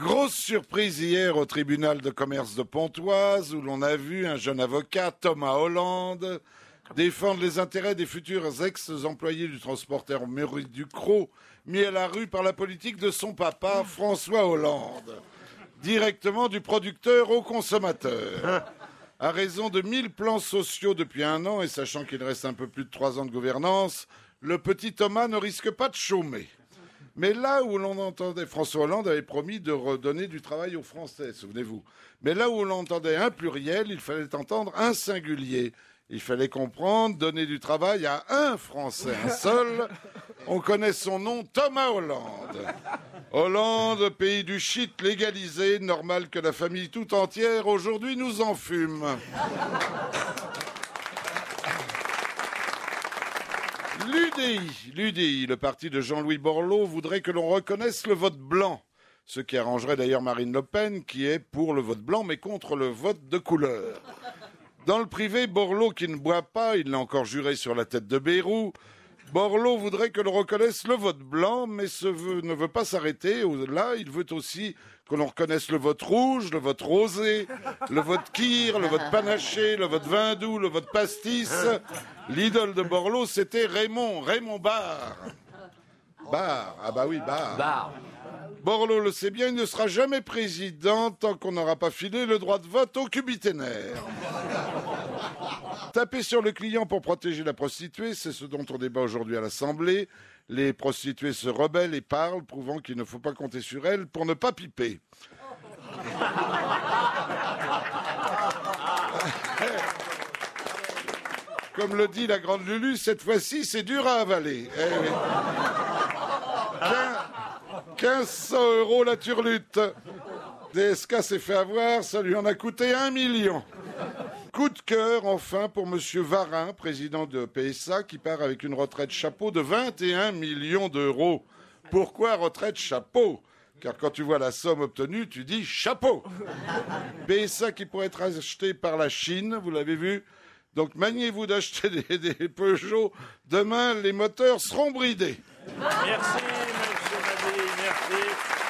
Grosse surprise hier au tribunal de commerce de Pontoise où l'on a vu un jeune avocat, Thomas Hollande, défendre les intérêts des futurs ex-employés du transporteur Maurice Ducrot, mis à la rue par la politique de son papa, François Hollande, directement du producteur au consommateur. À raison de 1000 plans sociaux depuis un an et sachant qu'il reste un peu plus de trois ans de gouvernance, le petit Thomas ne risque pas de chômer. Mais là où l'on entendait, François Hollande avait promis de redonner du travail aux Français, souvenez-vous. Mais là où l'on entendait un pluriel, il fallait entendre un singulier. Il fallait comprendre, donner du travail à un Français, un seul. On connaît son nom, Thomas Hollande. Hollande, pays du shit légalisé, normal que la famille tout entière aujourd'hui nous en fume. L'UDI, l'UDI, le parti de Jean-Louis Borloo, voudrait que l'on reconnaisse le vote blanc. Ce qui arrangerait d'ailleurs Marine Le Pen, qui est pour le vote blanc, mais contre le vote de couleur. Dans le privé, Borloo, qui ne boit pas, il l'a encore juré sur la tête de Bérou, Borloo voudrait que l'on reconnaisse le vote blanc, mais ne veut pas s'arrêter. Là, il veut aussi que l'on reconnaisse le vote rouge, le vote rosé, le vote kir, le vote panaché, le vote vin doux, le vote pastis. L'idole de Borloo, c'était Raymond, Raymond Barre. Barre, ah bah oui, Barre. Barre. Borloo le sait bien, il ne sera jamais président tant qu'on n'aura pas filé le droit de vote aux cubiténaires. Taper sur le client pour protéger la prostituée, c'est ce dont on débat aujourd'hui à l'Assemblée. Les prostituées se rebellent et parlent, prouvant qu'il ne faut pas compter sur elles pour ne pas piper. Comme le dit la grande Lulu, cette fois-ci, c'est dur à avaler. Eh oui. 1500 euros la turlute. DSK s'est fait avoir, ça lui en a coûté un million. Coup de cœur, enfin, pour Monsieur Varin, président de PSA, qui part avec une retraite chapeau de 21 millions d'euros. Pourquoi retraite chapeau? Car quand tu vois la somme obtenue, tu dis chapeau. PSA qui pourrait être acheté par la Chine, vous l'avez vu. Donc maniez-vous d'acheter des, des Peugeot? Demain, les moteurs seront bridés. Merci, merci.